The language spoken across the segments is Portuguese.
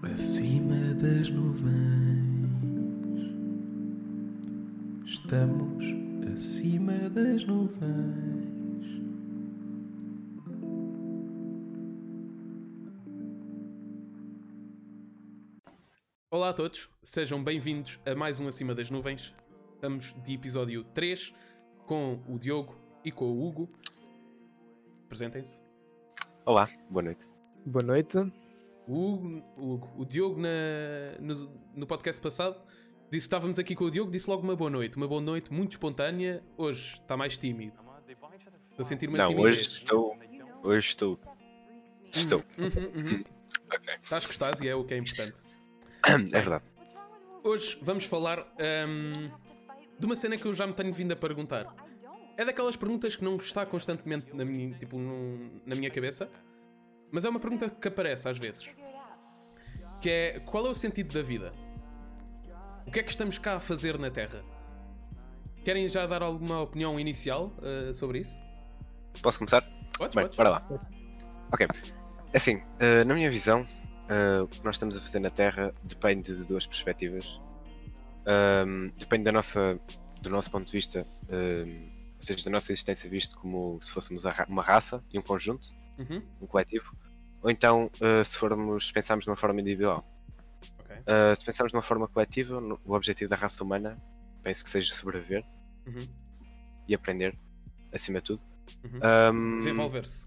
Acima das nuvens, estamos acima das nuvens. Olá a todos, sejam bem-vindos a mais um Acima das Nuvens. Estamos de episódio 3 com o Diogo e com o Hugo. Apresentem-se. Olá, boa noite. Boa noite. O, Hugo- o, Hugo- o Diogo na- no, no podcast passado disse que estávamos aqui com o Diogo, disse logo uma boa noite. Uma boa noite muito espontânea. Hoje está mais tímido. Estou a sentir uma Não, timidez. hoje estou. Hoje estou. Estou. Uhum, uhum. Ok. Estás que estás e é o que é importante. É verdade. Hoje vamos falar hum, de uma cena que eu já me tenho vindo a perguntar. É daquelas perguntas que não está constantemente na minha, tipo, num- na minha cabeça, mas é uma pergunta que aparece às vezes. Que é, qual é o sentido da vida? O que é que estamos cá a fazer na Terra? Querem já dar alguma opinião inicial uh, sobre isso? Posso começar? Podes, Bem, podes. bora lá. Ok. Assim, eh, na minha visão, eh, o que nós estamos a fazer na Terra depende de duas perspectivas. Ahm, depende da nossa, do nosso ponto de vista, ahm, ou seja, da nossa existência visto como se fôssemos ra- uma raça e um conjunto, Uhum, um coletivo. Ou então, eh, se formos, pensarmos de uma forma individual. ok. Uh, se pensarmos de uma forma coletiva, no- o objetivo da raça humana penso que seja sobreviver Uhum, e aprender, acima de tudo. Uhum. Um, Desenvolver-se.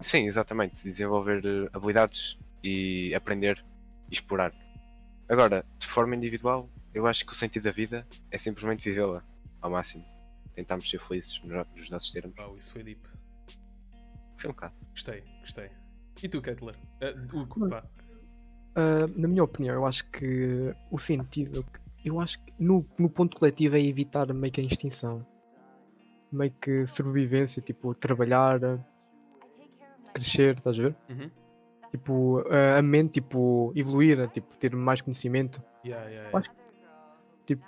Sim, exatamente. Desenvolver uh, habilidades e aprender e explorar. Agora, de forma individual, eu acho que o sentido da vida é simplesmente vivê-la ao máximo. Tentarmos ser felizes no- nos nossos termos. Isso foi deep. Foi um bocado. Gostei, gostei. E tu, Kettler? Uh, Hugo, vá. Ah, na minha opinião, eu acho que o sentido, eu acho que no, no ponto coletivo é evitar meio que a extinção. Meio que sobrevivência, tipo, trabalhar, crescer, estás a ver? Uhum. Tipo, ah, a mente, tipo, evoluir, tipo, ter mais conhecimento. Yeah, yeah, yeah. Acho Tipo,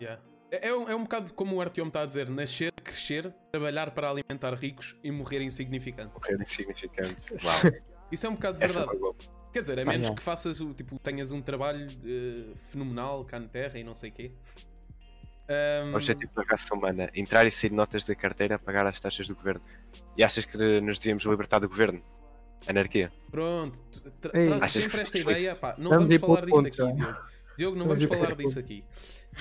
Yeah. É, é um, é um bocado como o Artyom está a dizer: nascer, crescer, trabalhar para alimentar ricos e morrer insignificante. Morrer insignificante. Uau. Isso é um bocado Essa verdade. boa. Quer dizer, a menos que faças o tipo, tenhas um trabalho eh, fenomenal cá na Terra e não sei o quê. Ahm, O objetivo da raça humana, entrar e sair notas da carteira, pagar as taxas do governo. E achas que nos devíamos libertar do governo? Anarquia. Pronto, tra É trazes sempre esta foi ideia. Pá, não Vamos falar disto ponto, aqui. Diogo. Diogo, não Vamos falar disso aqui.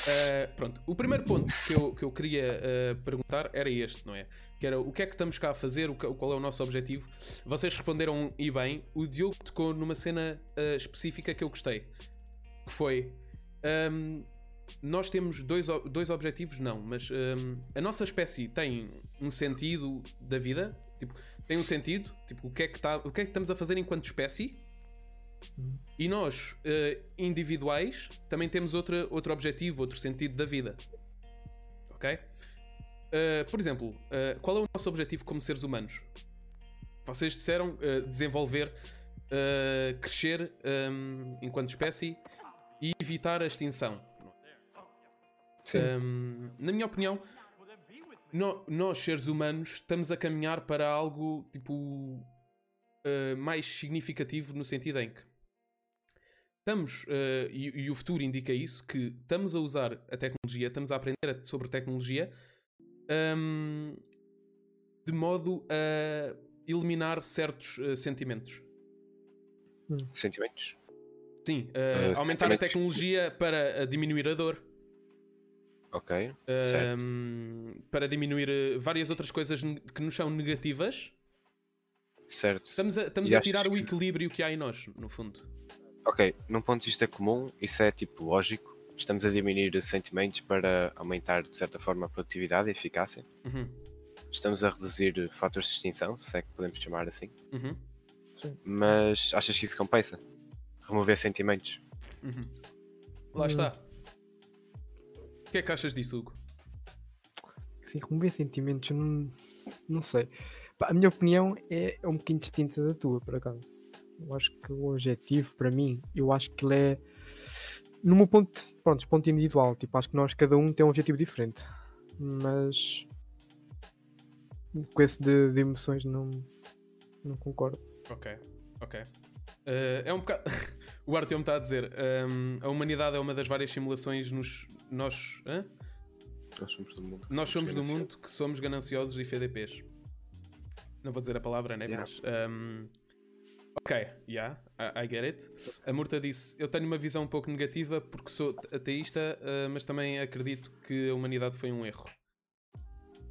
Ah, pronto, o primeiro ponto que eu, que eu queria ah, perguntar era este, não é? Que era o que é que estamos cá a fazer, o que- qual é o nosso objetivo. Vocês responderam e bem. O Diogo tocou numa cena ah, específica que eu gostei. Que foi. ahm, nós temos dois, dois objetivos, não, mas ahm, a nossa espécie tem um sentido da vida, tipo, tem um sentido, tipo, o que é que, tá, o que, é que estamos a fazer enquanto espécie, e nós, eh, individuais, também temos outra, outro objetivo, outro sentido da vida. Ok? Eh, por exemplo, eh, qual é o nosso objetivo como seres humanos? Vocês disseram desenvolver, crescer ehm, enquanto espécie e evitar a extinção. Sim. Hum, na minha opinião, no- nós, seres humanos, estamos a caminhar para algo tipo uh, mais significativo no sentido em que estamos, uh, e, e o futuro indica isso, que estamos a usar a tecnologia, estamos a aprender a- sobre tecnologia hum, de modo a eliminar certos uh, sentimentos. Sentimentos? Sim, uh, Uh, aumentar a sentimentos. tecnologia para uh, diminuir a dor. Ok. certo. Um, para diminuir várias outras coisas que nos são negativas, Certo. estamos a, estamos a tirar o que- equilíbrio que há em nós, no fundo. Ok, num ponto de vista comum, isso é tipo lógico. Estamos a diminuir sentimentos para aumentar, de certa forma, a produtividade e a eficácia. Uhum, Estamos a reduzir fatores de extinção, se é que podemos chamar assim. uhum, sim. Mas achas que isso compensa? Remover sentimentos? uhum. Lá Hum. está. O que é que achas disso, Hugo? Assim, remover sentimentos, não, não sei. A minha opinião é, é um bocadinho distinta da tua, por acaso. Eu acho que o objetivo, para mim, eu acho que ele é. No meu ponto, pronto, ponto individual, tipo, acho que nós, cada um tem um objetivo diferente. Mas. Com esse de, de emoções, não, não concordo. Ok, ok. Uh, é um bocado. o Artyom está a dizer: um, a humanidade é uma das várias simulações nos. Nós. hã? Nós somos do mundo. que Nós somos do gananciosos. mundo que somos gananciosos e FDPs. Não vou dizer a palavra, né? Yeah. Mas. um, ok, yeah, I, I get it. A Murta disse: Eu tenho uma visão um pouco negativa porque sou ateísta, uh, mas também acredito que a humanidade foi um erro.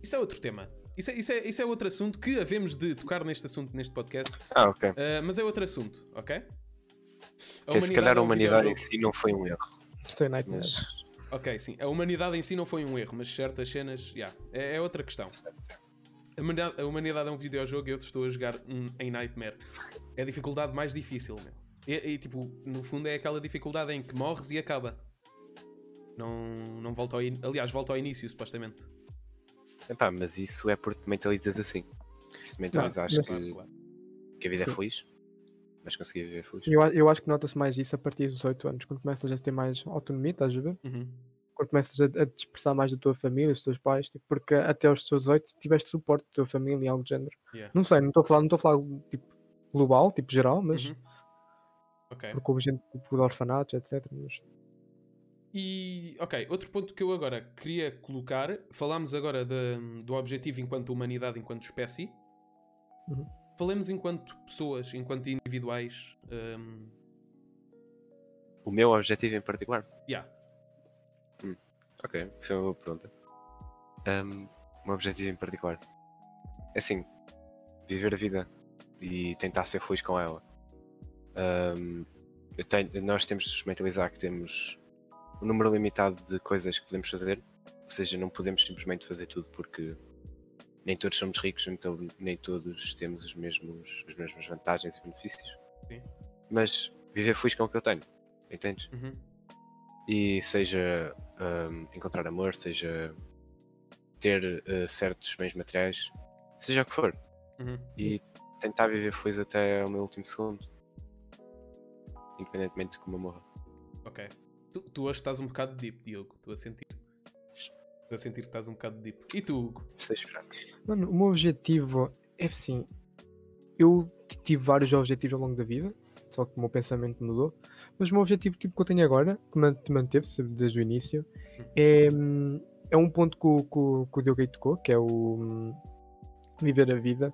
Isso é outro tema. Isso é, isso é, isso é outro assunto que havemos de tocar neste assunto, neste podcast. Ah, ok. Uh, mas é outro assunto, ok? A se calhar é a um humanidade em videojogo- si não foi um erro. Estou em Nightmare. Mas. Ok, sim. A humanidade em si não foi um erro, mas certas cenas, yeah, é, é outra questão. A humanidade, a humanidade é um videojogo e eu estou a jogar um, em Nightmare. É a dificuldade mais difícil, meu. E, e, tipo, no fundo é aquela dificuldade em que morres e acaba. Não, não volta ao in... Aliás, volta ao início, supostamente. Epá, mas isso é porque mentalizas assim. Se mentalizares mas- que, Claro, que a vida Sim. é feliz, vais conseguir viver feliz. Eu, eu acho que nota-se mais isso a partir dos 18 anos, quando começas a ter mais autonomia, estás a ver? Uhum. Quando começas a, a te expressar mais da tua família, dos teus pais, tipo, porque até aos teus 18 tiveste suporte da tua família e algo do género. Yeah. Não sei, não estou a falar, não estou a falar tipo global, tipo geral, mas Uhum. Ok. porque houve gente tipo, de orfanatos, etc. Mas, E, ok, outro ponto que eu agora queria colocar, falámos agora de- do objetivo enquanto humanidade, enquanto espécie. Uhum. Falemos enquanto pessoas, enquanto individuais. hum, O meu objetivo em particular? yeah. Ok, foi uma boa pergunta. Um, meu objetivo em particular é assim: viver a vida e tentar ser feliz com ela. Um, tenho- nós temos de mentalizar que temos um número limitado de coisas que podemos fazer, ou seja, não podemos simplesmente fazer tudo porque nem todos somos ricos, então nem todos temos os mesmos, as mesmas vantagens e benefícios. Sim. Mas viver feliz com o que eu tenho, entendes? Uhum. e seja hum, encontrar amor, seja ter eh, certos bens materiais, seja o que for, Uhum. e tentar viver feliz até o meu último segundo, independentemente de como eu morra. Ok. Tu, tu hoje estás um bocado deep, Diogo. Estou a sentir. Estou a sentir que estás um bocado deep. E tu, Hugo? Sei esperar. mano, o meu objetivo é assim. Eu tive vários objetivos ao longo da vida, só que o meu pensamento mudou. Mas o meu objetivo tipo, que eu tenho agora, que man- que manteve-se desde o início, é, hum, é um ponto que, o- que, o- que o Diogo aí tocou, que é o hum, viver a vida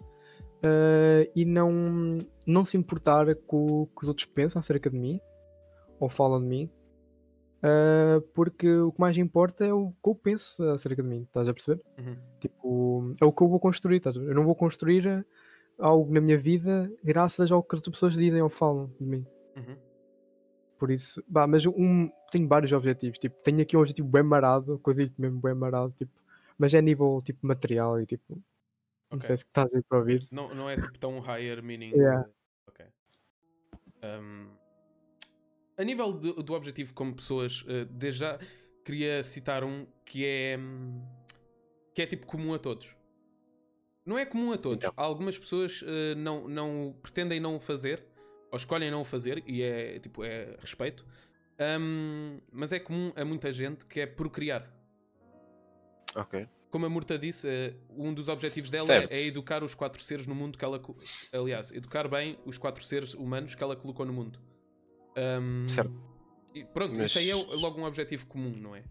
ah, e não, não se importar com o que os outros pensam acerca de mim ou falam de mim. ah, porque o que mais importa é o que eu penso acerca de mim, estás a perceber? Uhum. Tipo, é o que eu vou construir, estás a ver? Eu não vou construir algo na minha vida graças ao que as pessoas dizem ou falam de mim. Uhum. Por isso, bah, mas um, tenho vários objetivos. Tipo, tenho aqui um objetivo bem marado, que eu digo mesmo bem marado, tipo, mas é a nível tipo material e tipo, não sei se estás aí para ouvir. Não, não é tipo tão higher meaning. Yeah. Ok. Um, a nível do, do objetivo como pessoas, eh, desde já queria citar um que é hum, que é tipo comum a todos. Não é comum a todos. Então. Algumas pessoas eh, não, não pretendem não o fazer ou escolhem não o fazer e é tipo é respeito. Um, mas é comum a muita gente que é procriar. Ok. Como a Murta disse, eh, um dos objetivos dela Certo. é, educar os quatro seres no mundo que ela. Aliás, educar bem os quatro seres humanos que ela colocou no mundo. Ahm, Certo. e pronto, Mas- isso aí é logo um objetivo comum, não é?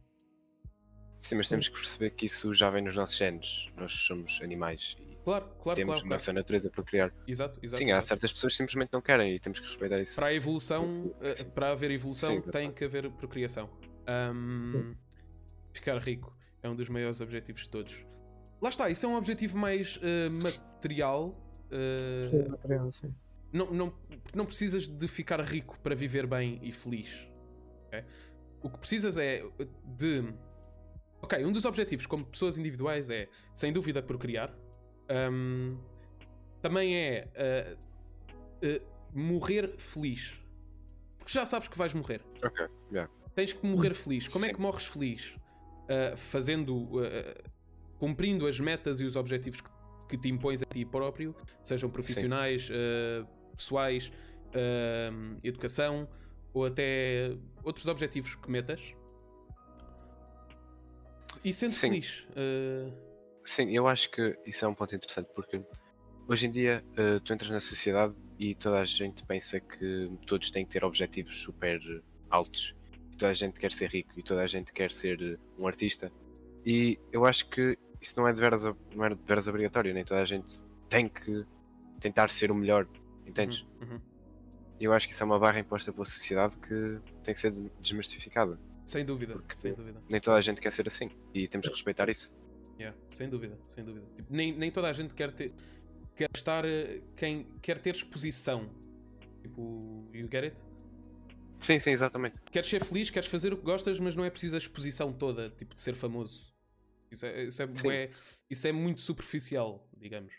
Sim, mas temos que perceber que isso já vem nos nossos genes. Nós somos animais e Claro, claro, temos claro. nossa claro. natureza para criar. Exato, exato. Sim, há exato. certas pessoas que simplesmente não querem e temos que respeitar isso. Para a evolução, eh, para haver evolução, Sim, tem que haver procriação. Ahm, ficar rico é um dos maiores objetivos de todos. Lá está, isso é um objetivo mais eh, material. eh, Sim, material, sim. não, não, não precisas de ficar rico para viver bem e feliz. ok? O que precisas é de. Ok, um dos objetivos como pessoas individuais é, sem dúvida, procriar. Ahm, também é ah, morrer feliz. Porque já sabes que vais morrer. Ok, yeah. Tens que morrer feliz. Como é Sim. que morres feliz? Ah, fazendo. ah, cumprindo as metas e os objetivos que, que te impões a ti próprio, sejam profissionais, ah, pessoais, educação ou até outros objetivos que metas. E sendo Sim. feliz. Sim, eu acho que isso é um ponto interessante porque hoje em dia uh, tu entras na sociedade e toda a gente pensa que todos têm que ter objetivos super altos. E toda a gente quer ser rico e toda a gente quer ser um artista. E eu acho que isso não é de veras, não é de veras obrigatório, nem toda a gente tem que tentar ser o melhor, entendes? Uhum, uhum. E eu acho que isso é uma barra imposta pela sociedade que tem que ser desmistificada. Sem dúvida, sem dúvida. Nem toda a gente quer ser assim e temos que respeitar isso. Yeah, sem dúvida, sem dúvida. Tipo, nem, nem toda a gente quer ter quer estar eh, quem quer ter exposição. Tipo, you get it? Sim, sim, exatamente. Queres ser feliz, queres fazer o que gostas, mas não é preciso a exposição toda, tipo, de ser famoso. Isso é, isso é, bué, isso é muito superficial, digamos.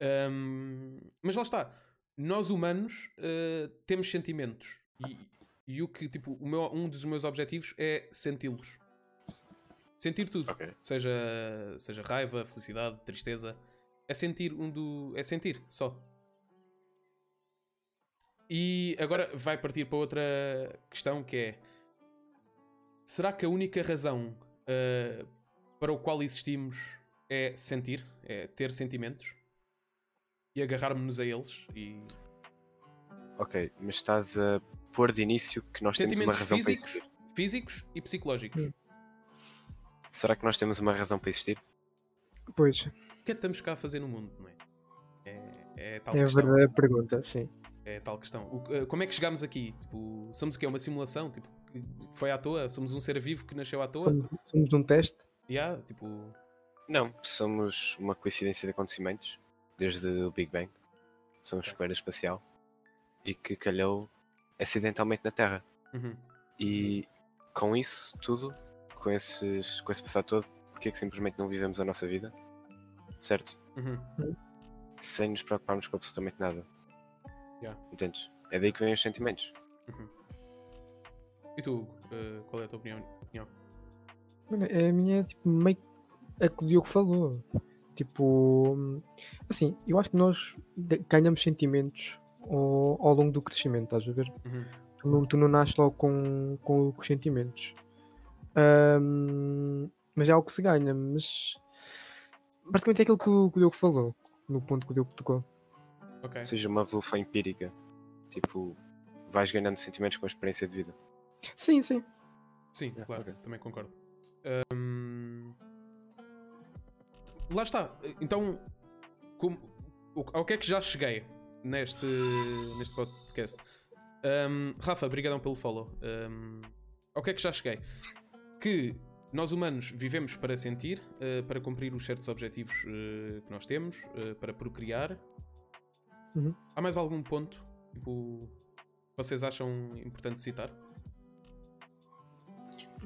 Um, mas lá está. Nós humanos uh, temos sentimentos. E, e, o que, tipo, o meu, um dos meus objetivos é senti-los. Sentir tudo. Okay. Seja, seja raiva, felicidade, tristeza. É sentir um do. É sentir, só. E agora vai partir para outra questão que é. Será que a única razão uh, para o qual existimos é sentir, é ter sentimentos e agarrarmos-nos a eles e. Ok, mas estás a pôr de início que nós temos uma razão físicos, para existir. Físicos e psicológicos. Hum. Será que nós temos uma razão para existir? Pois. O que é que estamos cá a fazer no mundo, não é? É, é tal é a verdadeira pergunta, sim. Tal questão. O, eh, como é que chegámos aqui? Tipo, somos o quê? Uma simulação? Tipo, foi à toa? Somos um ser vivo que nasceu à toa? Somos, somos um teste? Yeah, tipo... Não, somos uma coincidência de acontecimentos desde o Big Bang. Somos super espacial e que calhou acidentalmente na Terra. Uhum. E com isso tudo, com, esses, com esse passado todo, porque é que simplesmente não vivemos a nossa vida? Certo? Uhum. Sem nos preocuparmos com absolutamente nada. Yeah. Entendes? É daí que vêm os sentimentos. Uhum. E tu, uh, qual é a tua opinião? opinião? Mano, a minha é tipo meio é que o Diogo falou. Tipo, assim, eu acho que nós ganhamos sentimentos ao, ao longo do crescimento, estás a ver? Uhum. Tu, não, tu não nasces logo com, com, com os sentimentos. Um, mas é algo que se ganha, mas basicamente é aquilo que o, que o Diogo falou, no ponto que o Diogo tocou. Okay. Ou seja, uma resolução empírica. Tipo, vais ganhando sentimentos com a experiência de vida. Sim, sim. Sim, claro, okay. também concordo. Um... Lá está. Então, como... ao que é que já cheguei neste, neste podcast? Um, Rafa, obrigadão pelo follow. Um, ao que é que já cheguei? Que nós humanos vivemos para sentir, uh, para cumprir os certos objetivos uh, que nós temos, uh, para procriar. Uhum. Há mais algum ponto tipo, vocês acham importante citar?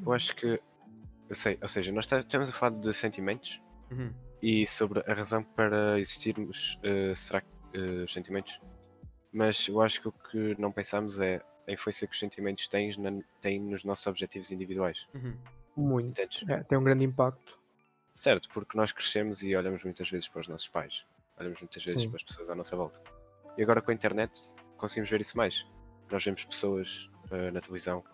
Eu acho que. Eu sei, ou seja, nós estamos a falar de sentimentos uhum. e sobre a razão para existirmos, será que os sentimentos? Mas eu acho que o que não pensamos é a influência que os sentimentos têm, na, têm nos nossos objetivos individuais. Uhum. Muito. É, tem um grande impacto. Certo, porque nós crescemos e olhamos muitas vezes para os nossos pais, olhamos muitas vezes Sim. para as pessoas à nossa volta. E agora com a internet conseguimos ver isso mais. Nós vemos pessoas uh, na televisão,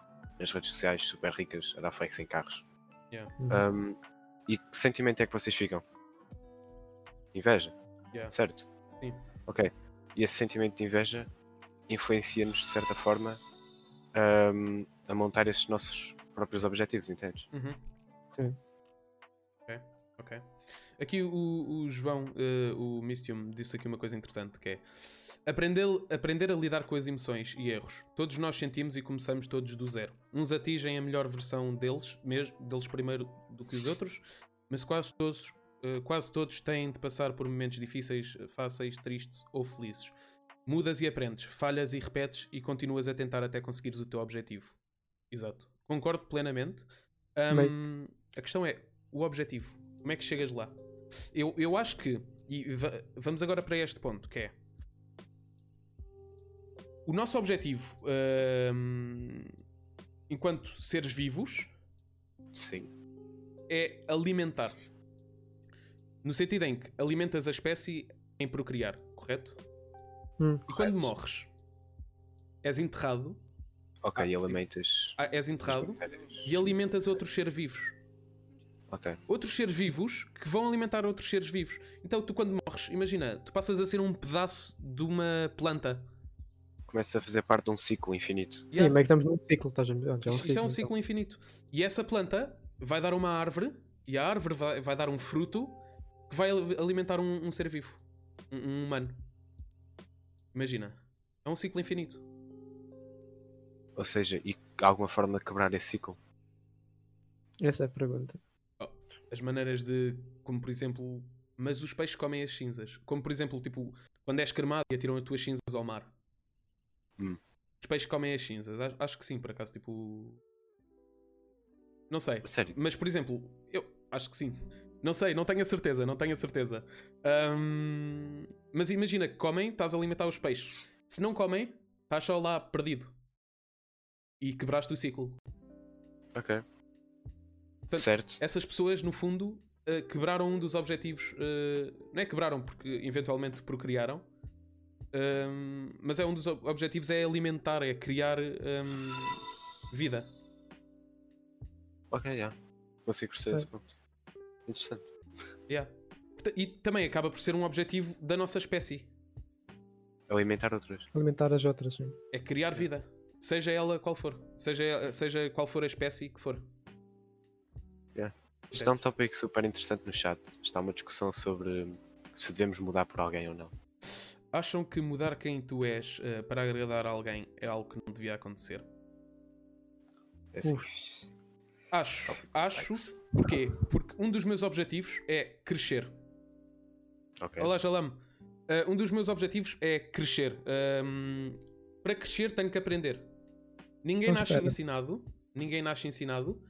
nas redes sociais, super ricas, a dar flex em carros. Yeah. Uhum. Um, e que sentimento é que vocês ficam? Inveja, Yeah. certo? Sim. Ok. E esse sentimento de inveja influencia-nos de certa forma um, a montar esses nossos próprios objetivos, entendes? Uhum. Sim. Aqui o, o João, uh, o Mistium, disse aqui uma coisa interessante que é aprender, aprender a lidar com as emoções e erros. Todos nós sentimos e começamos todos do zero. Uns atingem a melhor versão deles, mesmo, deles primeiro do que os outros, mas quase todos, uh, quase todos têm de passar por momentos difíceis, fáceis, tristes ou felizes. Mudas e aprendes, falhas e repetes e continuas a tentar até conseguires o teu objetivo. Exato. Concordo plenamente. Um, a questão é o objetivo. Como é que chegas lá? Eu, eu acho que. E vamos agora para este ponto, que é. O nosso objetivo, um, enquanto seres vivos, Sim. é alimentar. No sentido em que alimentas a espécie em procriar, correto? Hum. E quando morres, és enterrado. Ok, Ah, e alimentas. ah, És enterrado e alimentas outros seres vivos. Ok. outros seres vivos que vão alimentar outros seres vivos. Então tu quando morres, imagina, tu passas a ser um pedaço de uma planta. Começa a fazer parte de um ciclo infinito. Sim, Yeah. mas estamos num ciclo, estás a ver? Já é um ciclo. é um então. ciclo infinito. E essa planta vai dar uma árvore e a árvore vai, vai dar um fruto que vai ali- alimentar um, um ser vivo. Um, um humano. Imagina. É um ciclo infinito. Ou seja, e há alguma forma de quebrar esse ciclo? Essa é a pergunta. As maneiras de. Como por exemplo. Mas os peixes comem as cinzas. Como por exemplo, tipo, quando és cremado e atiram as tuas cinzas ao mar. Hum. Os peixes comem as cinzas. Acho, que sim, por acaso, tipo. Não sei. Sério? Mas, por exemplo, eu acho que sim. Não sei, não tenho a certeza, não tenho a certeza. Ahm, mas imagina que comem, estás a alimentar os peixes. Se não comem, estás só lá perdido. E quebraste o ciclo. Ok. Portanto, certo. Essas pessoas, no fundo, eh, quebraram um dos objetivos. eh, não é quebraram, porque eventualmente procriaram. Ahm, mas é um dos ob- objetivos é alimentar, é criar ahm, vida. Ok, já. Consigo perceber É. esse ponto. Interessante. Yeah. E também acaba por ser um objetivo da nossa espécie. Alimentar outras. Alimentar as outras, sim. É criar vida. Seja ela qual for. Seja, seja qual for a espécie que for. Isto é um tópico super interessante no chat. Está uma discussão sobre se devemos mudar por alguém ou não. Acham que mudar quem tu és eh, para agradar a alguém é algo que não devia acontecer? É assim. Acho. Acho. Porquê? Porque um dos meus objetivos é crescer. Ok. Olá, Jalam. Uh, um dos meus objetivos é crescer. Um, para crescer tenho que aprender. Ninguém Então, nasce ensinado. Ninguém nasce ensinado.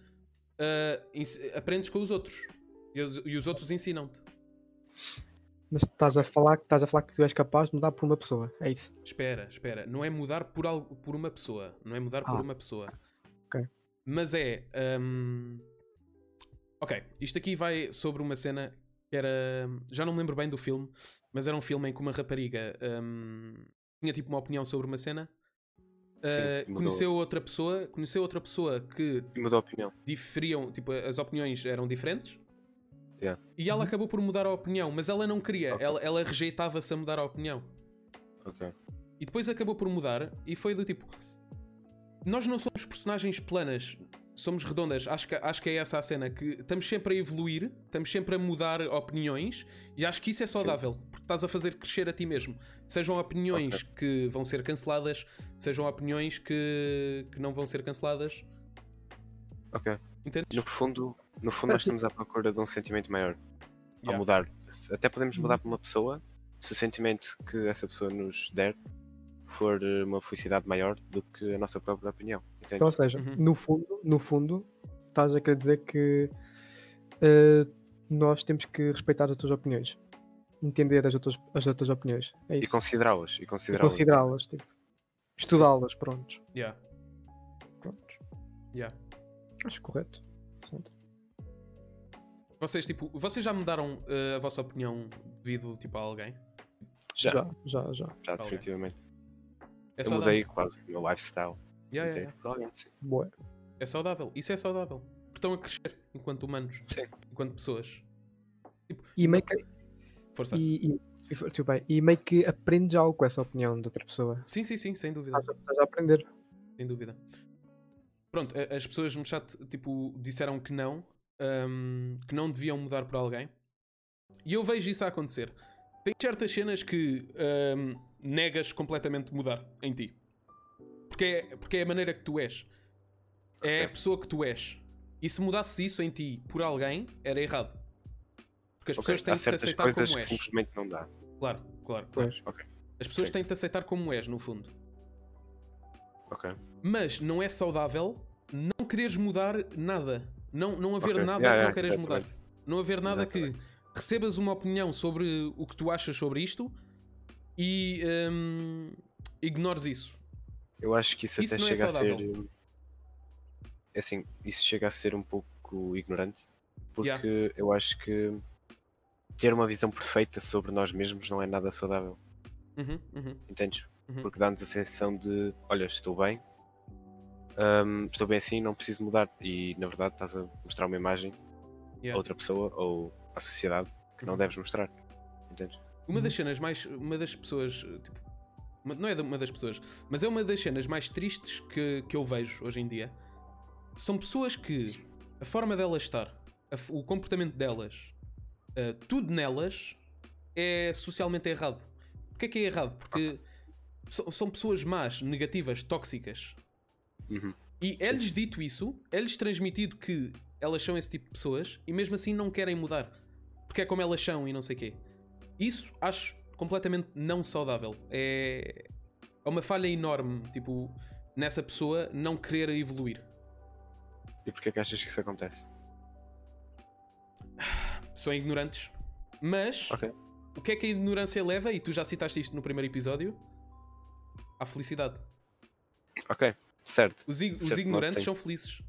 Uh, aprendes com os outros. E os, e os outros ensinam-te. mas estás a falar que estás a falar que tu és capaz de mudar por uma pessoa, é isso. Espera, espera. Não é mudar por, algo, por uma pessoa. Não é mudar por Ah. uma pessoa. Ok. Mas é. hum, Ok, isto aqui vai sobre uma cena que era. Já não me lembro bem do filme, mas era um filme em que uma rapariga hum, tinha tipo uma opinião sobre uma cena. Sim, Uh, conheceu outra pessoa, conheceu outra pessoa que E mudou a opinião. diferiam, tipo, as opiniões eram diferentes. Yeah. E ela acabou por mudar a opinião, mas ela não queria, Ok. ela, ela rejeitava-se a mudar a opinião. Ok. E depois acabou por mudar e foi do tipo. Nós não somos personagens planas, somos redondas. Acho que, acho que é essa a cena. Que estamos sempre a evoluir, estamos sempre a mudar opiniões e acho que isso é saudável, porque estás a fazer crescer a ti mesmo. Sejam opiniões que vão ser canceladas, sejam opiniões que, que não vão ser canceladas. Ok. Entendes? No fundo, no fundo nós estamos à procura de um sentimento maior. Ao Yeah. mudar. Se- Até podemos mudar para uma pessoa se o sentimento que essa pessoa nos der for eh, uma felicidade maior do que a nossa própria opinião. Entende? Então, ou seja, Uhum. no fundo, no fundo, estás a querer dizer que eh, nós temos que respeitar as tuas opiniões. Entender as outras, as outras opiniões. É e isso. considerá-las. E E considerá-las. considerá-las, tipo. Estudá-las, prontos. Yeah, Prontos. yeah. Acho correto. Vocês, tipo, vocês já mudaram eh, a vossa opinião devido tipo, a alguém? Já, já, Já, já, já. definitivamente. É Eu saudável. mudei quase o meu lifestyle. Yeah, yeah, yeah. sim. Boa. É saudável. Isso é saudável. Porque estão a crescer enquanto humanos, Sim. enquanto pessoas. E meio que, Força. e, e, e, desculpa aí, e meio que aprendes algo com essa opinião de outra pessoa. Sim, sim, sim, sem dúvida. Estás a, estás a aprender. Sem dúvida. Pronto, as pessoas no chat tipo, disseram que não, hum, que não deviam mudar por alguém. E eu vejo isso a acontecer. Tem certas cenas que hum, negas completamente mudar em ti. Porque é, porque é a maneira que tu és. É a Ok. pessoa que tu és. E se mudasse isso em ti por alguém, era errado. Porque as pessoas têm Há que te aceitar coisas como que és. simplesmente não dá. Claro, claro. Pois. Ok. As pessoas Sim. têm que te aceitar como és, no fundo. Ok. Mas não é saudável não quereres mudar nada. Não, não haver nada Yeah, que yeah, não queres mudar. Não haver nada que. Recebas uma opinião sobre o que tu achas sobre isto e hum, ignores isso. Eu acho que isso, Isso até não é chega a ser. é Assim, isso chega a ser um pouco ignorante. Porque Yeah. eu acho que ter uma visão perfeita sobre nós mesmos não é nada saudável. Uhum, uhum. Entendes? Uhum. Porque dá-nos a sensação de: olha, estou bem, hum, estou bem assim, não preciso mudar. E na verdade estás a mostrar uma imagem Yeah. a outra pessoa ou à sociedade que não Uhum. deves mostrar. Entendes? Uma das cenas mais. Uma das pessoas. Tipo, uma- não é uma das pessoas, mas é uma das cenas mais tristes que, que eu vejo hoje em dia. São pessoas que a forma delas estar, a o comportamento delas, eh, tudo nelas é socialmente errado. Porquê é que é errado? Porque so- são pessoas más, negativas, tóxicas. Uhum. E é-lhes dito isso, é-lhes transmitido que elas são esse tipo de pessoas e mesmo assim não querem mudar. Porque é como elas são e não sei quê. Isso acho completamente não saudável. É, é uma falha enorme, tipo, nessa pessoa não querer evoluir. E porquê é que achas que isso acontece? São ignorantes. Mas Ok. o que é que a ignorância leva? E tu já citaste isto no primeiro episódio? À felicidade. Ok, certo. Os, ig- os Certo, ignorantes são felizes.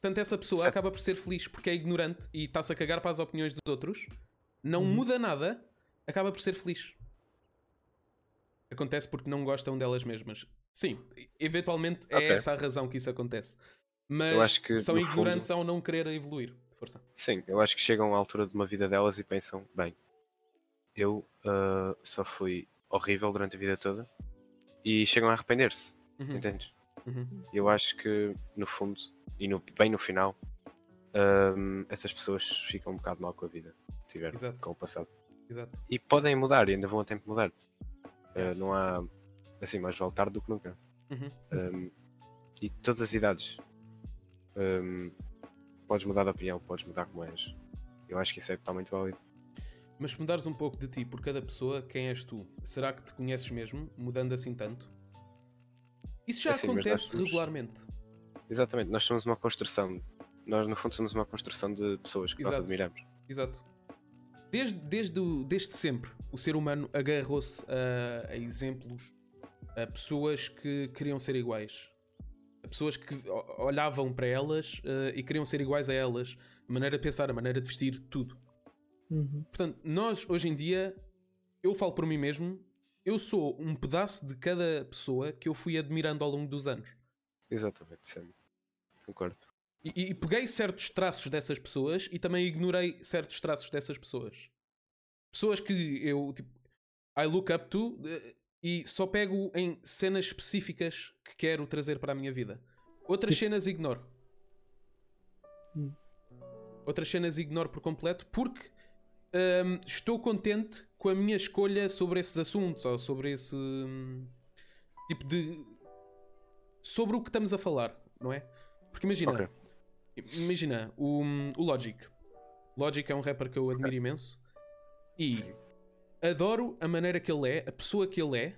Portanto, essa pessoa Certo. acaba por ser feliz porque é ignorante e está-se a cagar para as opiniões dos outros, não Uhum. muda nada, acaba por ser feliz. Acontece porque não gostam delas mesmas. Sim, eventualmente é Ok. essa a razão que isso acontece. Mas que, são no ignorantes ao não querer evoluir. Força. Sim, eu acho que chegam à altura de uma vida delas e pensam, bem, eu ah, só fui horrível durante a vida toda e chegam a arrepender-se, Uhum, entendes? uhum. Eu acho que no fundo e no, bem no final ahm, essas pessoas ficam um bocado mal com a vida que tiveram Exato. com o passado. Exato. E podem mudar e ainda vão a tempo de mudar. Ah, não há assim mais vale tarde do que nunca. Uhum. Um, e todas as idades. Um, podes mudar de opinião, podes mudar como és. Eu acho que isso é totalmente válido. Mas se mudares um pouco de ti por cada pessoa, quem és tu? Será que te conheces mesmo, mudando assim tanto? Isso já Assim, mas nós acontece regularmente. Exatamente, nós somos uma construção. Nós, no fundo, somos uma construção de pessoas que nós Exato. admiramos. Exato. Desde, desde, desde sempre, o ser humano agarrou-se a, a exemplos, a pessoas que queriam ser iguais. A pessoas que olhavam para elas eh, e queriam ser iguais a elas. A maneira de pensar, a maneira de vestir, tudo. Uhum. Portanto, nós hoje em dia, eu falo por mim mesmo, eu sou um pedaço de cada pessoa que eu fui admirando ao longo dos anos. Exatamente, sim. Concordo. E, e peguei certos traços dessas pessoas e também ignorei certos traços dessas pessoas. Pessoas que eu, tipo, I look up to eh, e só pego em cenas específicas que quero trazer para a minha vida. Outras cenas ignoro. Hum. Outras cenas ignoro por completo porque hum, estou contente com a minha escolha sobre esses assuntos ou sobre esse hum, tipo de. Sobre o que estamos a falar, não é? Porque imagina, Ok. imagina o, o Logic. Logic é um rapper que eu admiro imenso e Sim. adoro a maneira que ele é, a pessoa que ele é.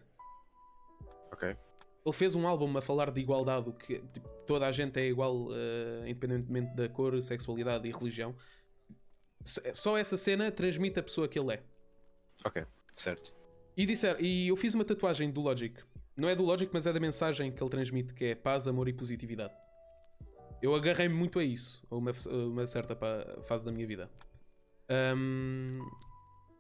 Ok. Ele fez um álbum a falar de igualdade, que tipo, toda a gente é igual, eh, independentemente da cor, sexualidade e religião. Só essa cena transmite a pessoa que ele é. Ok. Certo. E, disser, e eu fiz uma tatuagem do Logic. Não é do Logic, mas é da mensagem que ele transmite, que é paz, amor e positividade. Eu agarrei-me muito a isso, a uma, a uma certa fase da minha vida. Ahm,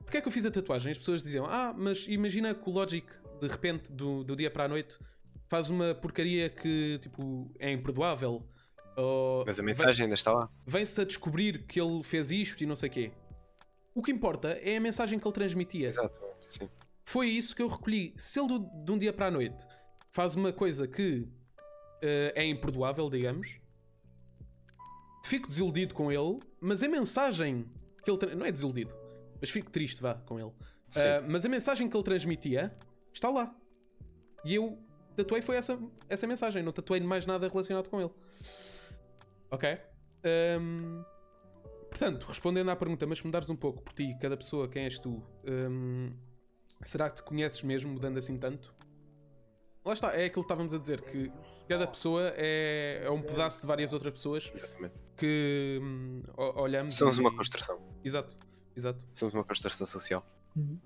Porquê é que eu fiz a tatuagem? As pessoas diziam, ah, mas imagina que o Logic, de repente, do, do dia para a noite, faz uma porcaria que, tipo, é imperdoável. Ou Mas a vem- mensagem ainda está lá. vem-se a descobrir que ele fez isto e não sei o quê. O que importa é a mensagem que ele transmitia. Exato. Sim. Foi isso que eu recolhi. Se ele do- de um dia para a noite faz uma coisa que eh, é imperdoável, digamos, fico desiludido com ele, mas a mensagem que ele. Não é desiludido, mas fico triste, vá, com ele. Ah, mas a mensagem que ele transmitia está lá. E eu tatuei foi essa, essa mensagem, não tatuei mais nada relacionado com ele. Ok? Ahm, portanto, respondendo à pergunta, mas se mudares um pouco por ti, cada pessoa, quem és tu, ahm, será que te conheces mesmo mudando assim tanto? Lá está, é aquilo que estávamos a dizer, que cada pessoa é, é um pedaço de várias outras pessoas Exatamente. que hum, olhamos. Somos e- uma construção. Exato, exato. Somos uma construção social. Uhum.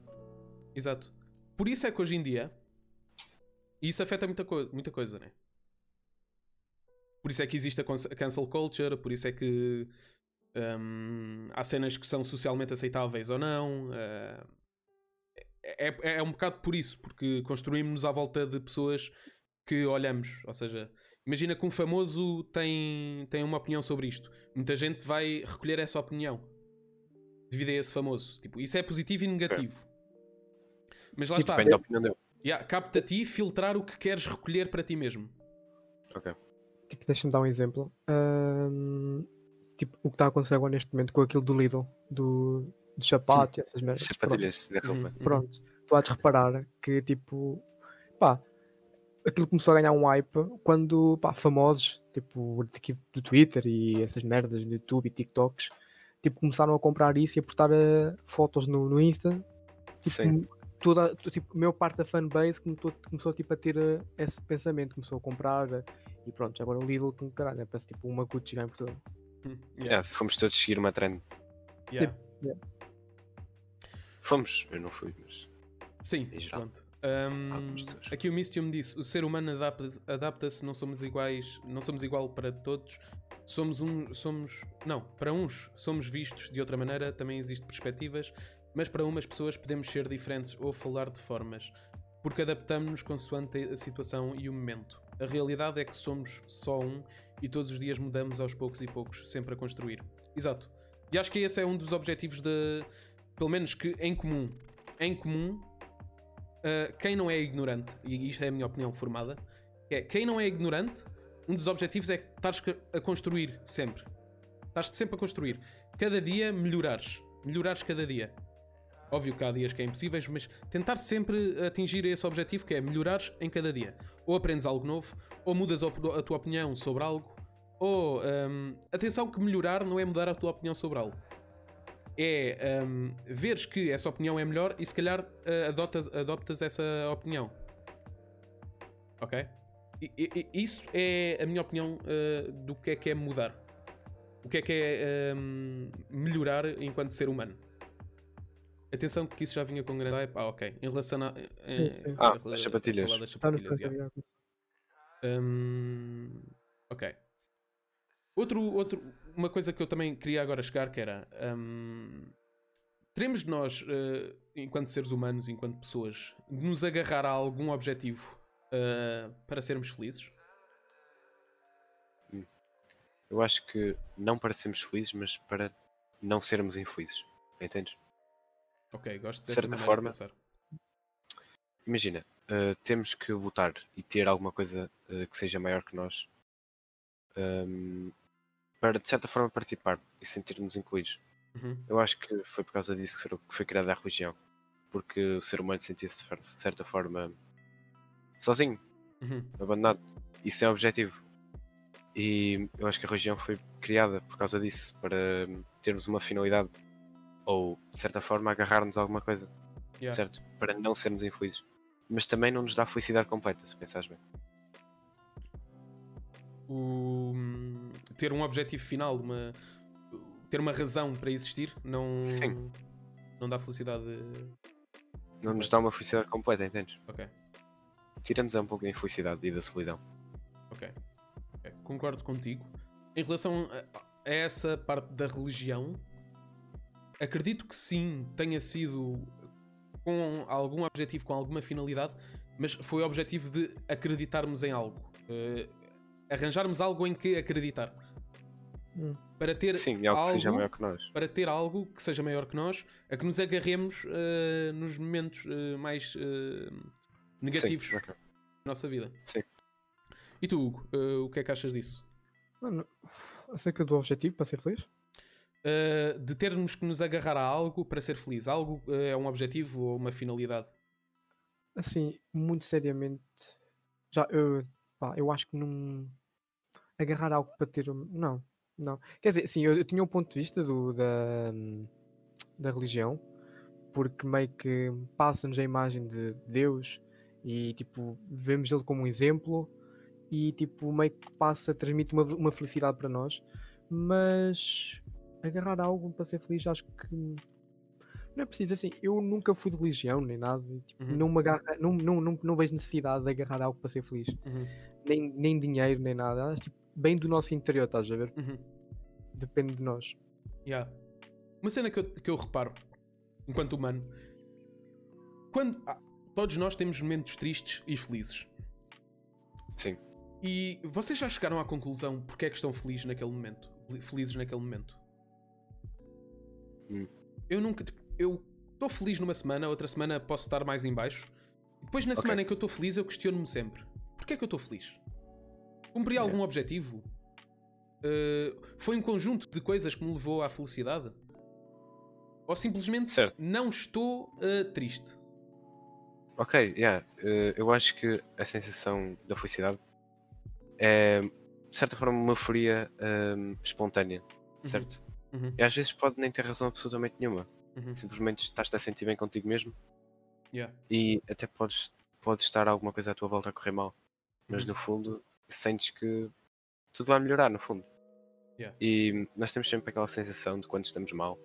Exato. Por isso é que hoje em dia isso afeta muita, co muita coisa, né? Por isso é que existe a a cancel culture, por isso é que hum, há cenas que são socialmente aceitáveis ou não. eh, é, é, é um bocado por isso, porque construímos-nos à volta de pessoas que olhamos. Ou seja, Imagina que um famoso tem, tem uma opinião sobre isto. Muita gente vai recolher essa opinião devido a esse famoso. Tipo, isso é positivo e negativo. Mas lá está. Depende da opinião dele. Yeah, Capta a ti filtrar o que queres recolher para ti mesmo. Ok. Tipo, deixa-me dar um exemplo. Ahm, tipo, o que está a acontecer agora neste momento com aquilo do Lidl, do, dos sapatos e essas merdas. Pronto. Sapatilhas de roupa. Uhum. Pronto, tu há de reparar que tipo, pá, aquilo começou a ganhar um hype quando, pá, famosos, tipo, daqui do Twitter e essas merdas do YouTube e TikToks, tipo, começaram a comprar isso e a postar eh, fotos no, no Insta. Tipo, Sim. Toda, to- tipo, a maior parte da fanbase começou, começou tipo, a ter eh, esse pensamento, começou a comprar eh, e pronto, agora o Lidl com caralho, é, parece tipo uma Gucci em Portugal. Yeah, yeah, se fomos todos seguir uma trend. yeah. Fomos, eu não fui, mas. Sim, pronto. Um, aqui o Mistium disse: o ser humano adapta- adapta-se, não somos iguais, não somos igual para todos. Somos um, somos não, para uns somos vistos de outra maneira, também existem perspectivas, mas para umas pessoas podemos ser diferentes ou falar de formas, porque adaptamos-nos consoante a situação e o momento. A realidade é que somos só um e todos os dias mudamos aos poucos e poucos, sempre a construir. Exato. E acho que esse é um dos objetivos de, pelo menos que em comum, em comum, Uh, quem não é ignorante, e isto é a minha opinião formada, é quem não é ignorante, um dos objetivos é que estás a construir sempre. Estás sempre a construir. Cada dia melhorares. Melhorares cada dia. Óbvio que há dias que é impossíveis, mas tentar sempre atingir esse objetivo que é melhorares em cada dia. Ou aprendes algo novo, ou mudas a tua opinião sobre algo, ou hum, atenção que melhorar não é mudar a tua opinião sobre algo é hum, veres que essa opinião é melhor e se calhar eh, adotas, adoptas essa opinião. Ok? E- e- isso é a minha opinião eh, do que é que é mudar. O que é que é hum, melhorar enquanto ser humano. Atenção que isso já vinha com grande hype. Ah, ok. Em relação a. em- Sim, sim. em Ah, as falar das yeah. Instagram. Hum, ok. Outro, outro, uma coisa que eu também queria agora chegar que era hum, teremos nós, eh, enquanto seres humanos, enquanto pessoas, de nos agarrar a algum objetivo eh, para sermos felizes? Eu acho que não para sermos felizes, mas para não sermos infelizes. Entendes? Ok, gosto De dessa certa maneira forma, de. Imagina, uh, temos que votar e ter alguma coisa uh, que seja maior que nós um, para de certa forma participar e sentir-nos incluídos. Uhum. Eu acho que foi por causa disso que foi- criada a religião. Porque o ser humano sentia-se de certa forma sozinho, Uhum. abandonado. Isso é o objetivo. E eu acho que a religião foi criada por causa disso, para hum, termos uma finalidade. Ou, de certa forma, agarrar-nos a alguma coisa. Yeah. Certo? Para não sermos infelizes. Mas também não nos dá felicidade completa, se pensares bem. O- ter um objetivo final, uma, ter uma razão para existir, não, Sim. não dá felicidade. Não nos dá uma felicidade completa, entendes? Ok. Tira-nos um pouco da infelicidade e da solidão. Ok. Concordo contigo. Em relação a, essa parte da religião, acredito que sim, tenha sido com algum objetivo, com alguma finalidade, mas foi o objetivo de acreditarmos em algo. Eh, arranjarmos algo em que acreditar. Hum. Para ter Sim, algo que seja algo- maior que nós. para ter algo que seja maior que nós, a que nos agarremos eh, nos momentos eh, mais eh, negativos Sim, ok. da nossa vida. Sim. E tu, Hugo, o que é que achas disso? Mano, acerca do objetivo para ser feliz? Uh, de termos que nos agarrar a algo para ser feliz. Algo uh, é um objetivo ou uma finalidade. Assim, muito seriamente, já eu, pá, eu acho que não agarrar algo para ter. Não, não. Quer dizer, sim, eu, eu tinha um ponto de vista do, da, da religião, porque meio que passa-nos a imagem de Deus e tipo, vemos ele como um exemplo e tipo, meio que passa, transmite uma, uma felicidade para nós, mas agarrar algo para ser feliz acho que não é preciso assim. Eu nunca fui de religião nem nada, e, tipo, Uhum. não, me agarra, não, não, não, não vejo necessidade de agarrar algo para ser feliz, nem, nem dinheiro, nem nada. Acho tipo, bem do nosso interior, estás a ver? Uhum. Depende de nós. Yeah. Uma cena que eu, que eu reparo, enquanto humano, quando ah, todos nós temos momentos tristes e felizes. Sim. E vocês já chegaram à conclusão porque é que estão felizes naquele momento? Felizes naquele momento? Hum. Eu nunca. tipo, Eu estou feliz numa semana, outra semana posso estar mais em baixo. Depois, na Ok. semana em que eu estou feliz, eu questiono-me sempre: porquê é que eu estou feliz? Cumpri algum objetivo? Uh, foi um conjunto de coisas que me levou à felicidade? Ou simplesmente Certo. não estou uh, triste? Ok, yeah. eh, eu acho que a sensação da felicidade é, de certa forma, uma euforia ehm, espontânea, certo? Uhum, E às vezes pode nem ter razão absolutamente nenhuma. uhum. Simplesmente estás-te a sentir bem contigo mesmo Yeah. e até podes, pode estar alguma coisa à tua volta a correr mal. Mas Uhum. no fundo, sentes que tudo vai melhorar, no fundo. Yeah. E nós temos sempre aquela sensação de quando estamos mal,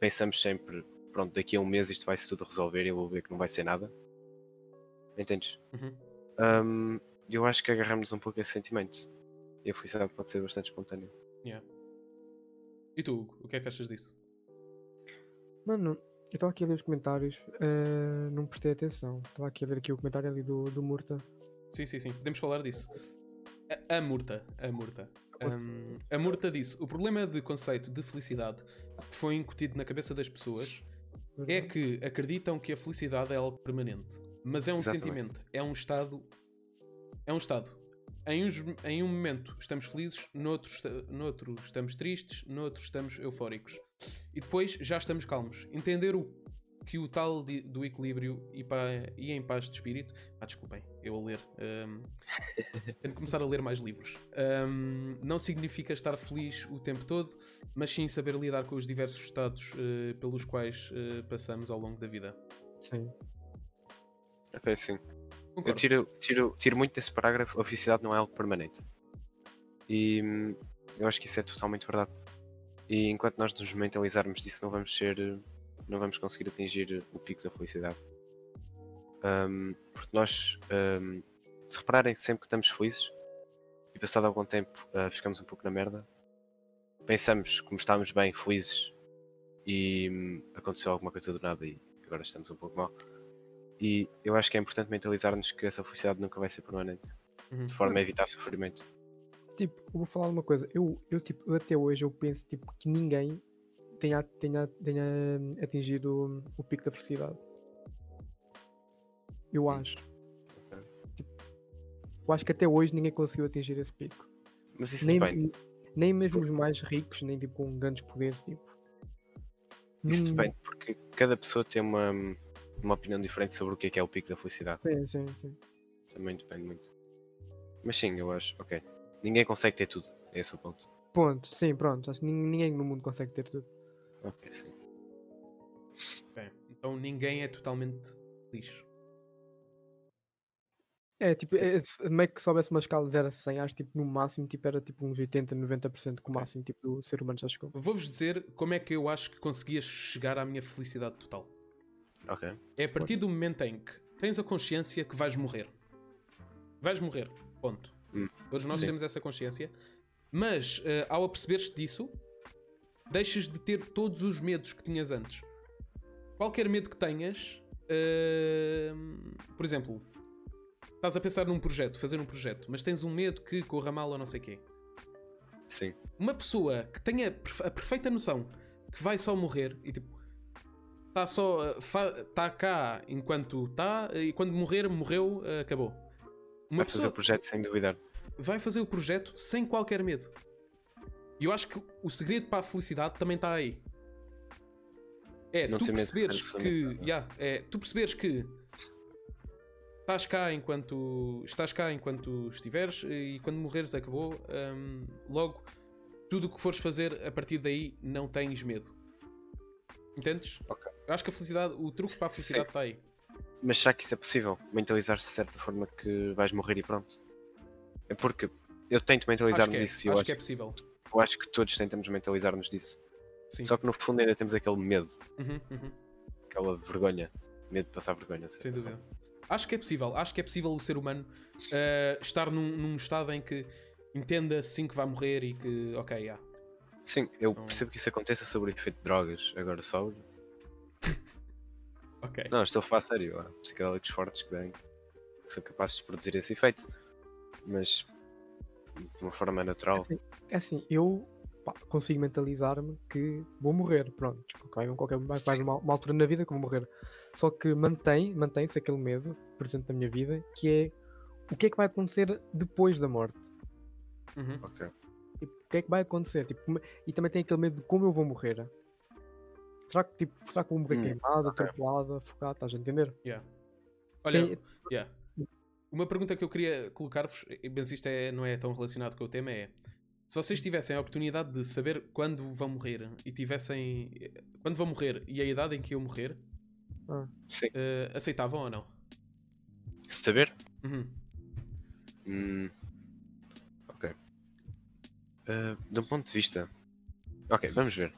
pensamos sempre, pronto, daqui a um mês isto vai-se tudo resolver e eu vou ver que não vai ser nada. Entendes? Uhum. Hum, eu acho que agarramos um pouco esse sentimento. E a felicidade pode ser bastante espontânea. E tu, Hugo, o que é que achas disso? Mano, eu estava aqui a ler os comentários, eh, não prestei atenção. Estava aqui a ver aqui o comentário ali do, do Murta. Sim, sim, sim. Podemos falar disso. A, a Murta. A Murta. Hum, a Murta disse: o problema de conceito de felicidade que foi incutido na cabeça das pessoas é verdade? que acreditam que a felicidade é algo permanente. Mas é um Exatamente. sentimento, é um estado. É um estado. Em, uns- em um momento estamos felizes, noutro, noutro estamos tristes, noutro estamos eufóricos. E depois já estamos calmos. Entender o, que o tal de- do equilíbrio e, pa- e em paz de espírito. Ah, desculpem, eu a ler. hum, tenho que começar a ler mais livros. Hum, não significa estar feliz o tempo todo, mas sim saber lidar com os diversos estados eh, pelos quais eh, passamos ao longo da vida. Sim. Ok, sim. Eu Concordo. tiro, tiro, tiro muito desse parágrafo, a felicidade não é algo permanente. E hum, eu acho que isso é totalmente verdade. E enquanto nós nos mentalizarmos disso, não vamos ser. Não vamos conseguir atingir o pico da felicidade. Hum, porque nós, hum, se repararem, sempre que estamos felizes e passado algum tempo ah, ficamos um pouco na merda, pensamos como estávamos bem, felizes e hum, aconteceu alguma coisa do nada e agora estamos um pouco mal. E eu acho que é importante mentalizar-nos que essa felicidade nunca vai ser permanente, Uhum. de forma a evitar sofrimento. Tipo, eu vou falar uma coisa. Eu, eu, tipo, eu até hoje eu penso tipo, que ninguém tenha, tenha, tenha hum, atingido o pico da felicidade. Eu acho. Tipo, eu acho que até hoje ninguém conseguiu atingir esse pico. Mas isso Nem, depende. nem mesmo os mais ricos, nem tipo com grandes poderes, tipo. Isso depende, porque cada pessoa tem uma, uma opinião diferente sobre o que é que é o pico da felicidade. Sim, sim, sim. Também depende muito. Mas sim, eu acho, ok. Ninguém consegue ter tudo, é esse o ponto. Ponto, sim, pronto. Acho que nin- ninguém no mundo consegue ter tudo. Ok, sim. Ok. Então ninguém é totalmente feliz. É, tipo, é, meio que se houvesse uma escala de 0 a 100, acho que tipo, no máximo tipo, era tipo uns 80, 90% que o máximo tipo, do ser humano já chegou. Vou-vos dizer como é que eu acho que conseguia chegar à minha felicidade total. Ok. É a partir do momento em que tens a consciência que vais morrer. Vais morrer. Ponto. Hum, Todos nós sim. temos essa consciência. Mas eh, ao aperceberes-te disso, deixas de ter todos os medos que tinhas antes. Qualquer medo que tenhas, eh, por exemplo, estás a pensar num projeto, fazer um projeto, mas tens um medo que corra mal ou não sei o quê. Sim. Uma pessoa que tenha a perfeita noção que vai só morrer e tipo está só está cá enquanto está e quando morrer morreu acabou. Uma Vai fazer pessoa o projeto sem duvidar. vai fazer o projeto sem qualquer medo. E eu acho que o segredo para a felicidade também está aí. É, Não tu perceberes fazer que. yeah, é, tu perceberes que estás cá enquanto. estás cá enquanto estiveres e quando morreres acabou. hum, logo, tudo o que fores fazer a partir daí não tens medo. Entendes? Ok. Eu acho que a felicidade, o truque para a felicidade está aí. Mas será que isso é possível? Mentalizar-se de certa forma que vais morrer e pronto? É porque eu tento mentalizar-me é, disso eu acho acho, que é possível. Eu acho que todos tentamos mentalizar-nos disso. Sim. Só que no fundo ainda temos aquele medo, Uhum, uhum. aquela vergonha. Medo de passar vergonha. Sem dúvida. Acho que é possível. Acho que é possível o ser humano eh, estar num, num estado em que entenda sim que vai morrer e que, ok, yeah. Sim, eu Não. percebo que isso aconteça sobre o efeito de drogas, agora só. ok. Não, estou a falar a sério. Há psicodélicos fortes que, têm, que são capazes de produzir esse efeito. Mas de uma forma natural. Assim, é assim, eu pá, consigo mentalizar-me que vou morrer, pronto. Vai, qualquer, vai, vai uma, uma altura na vida que vou morrer. Só que mantém, mantém-se aquele medo presente na minha vida, que é o que é que vai acontecer depois da morte? Uhum. Ok. Tipo, o que é que vai acontecer? Tipo, e também tem aquele medo de como eu vou morrer. Será que, tipo, será que vou morrer Hum, queimado, ok. atropelado, afogado? Estás a entender? Yeah. Olha, Tem- yeah. uma pergunta que eu queria colocar-vos, mas isto é, não é tão relacionado com o tema, é se vocês tivessem a oportunidade de saber quando vão morrer e tivessem quando vão morrer e a idade em que iam morrer, Sim. eh, aceitavam ou não? Saber? Uhum. Hum, ok. Uh, de um ponto de vista. Ok, vamos ver.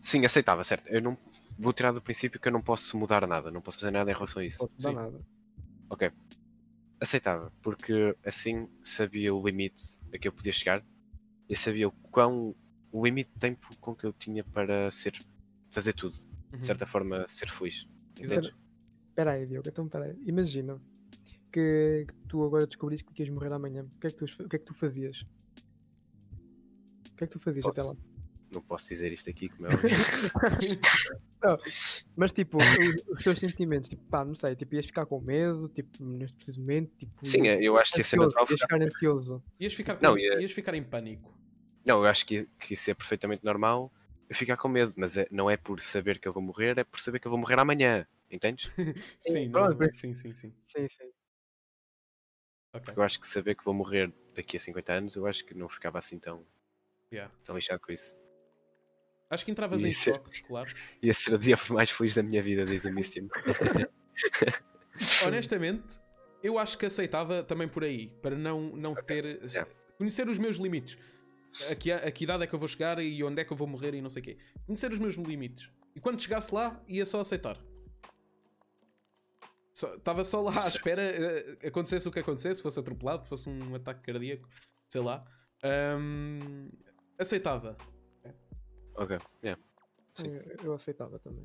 Sim, aceitava, certo. Eu não vou tirar do princípio que eu não posso mudar nada, não posso fazer nada em relação a isso. Não nada. Ok. Aceitava, porque assim sabia o limite a que eu podia chegar e sabia o quão o limite de tempo com que eu tinha para ser fazer tudo, Uhum. de certa forma ser feliz. Espera aí, Diogo, então espera aí. Imagina que, que tu agora descobriste que ias morrer amanhã. O que é que tu, o que é que tu fazias? O que é que tu fazias até lá? Posso- Não posso dizer isto aqui como é óbvio. Mas tipo, os, os teus sentimentos, tipo, pá, não sei, tipo, ias ficar com medo, tipo, neste preciso momento, tipo. Sim, ias- eu acho que ia ser natural Ias ficar- ansioso. Ias ficar, Não, ia- ias ficar em pânico. Não, eu acho que, que isso é perfeitamente normal eu ficar com medo, mas é- não é por saber que eu vou morrer, é por saber que eu vou morrer amanhã. Entendes? Sim, pronto, não- sim, sim, sim. Sim, sim. Ok. Eu acho que saber que vou morrer daqui a 50 anos, eu acho que não ficava assim tão, Yeah. tão lixado com isso. Acho que entravas em Isso é- choque, claro. Ia ser o dia mais feliz da minha vida desde o início. Honestamente, eu acho que aceitava também por aí, para não, não ter. Yeah. Conhecer os meus limites. A que, a que idade é que eu vou chegar e onde é que eu vou morrer e não sei o quê. Conhecer os meus limites. E quando chegasse lá, ia só aceitar. Estava só lá à espera, eh, acontecesse o que acontecesse, fosse atropelado, fosse um ataque cardíaco, sei lá. Ahm, aceitava. ok, yeah. Sim. Eu, eu aceitava também.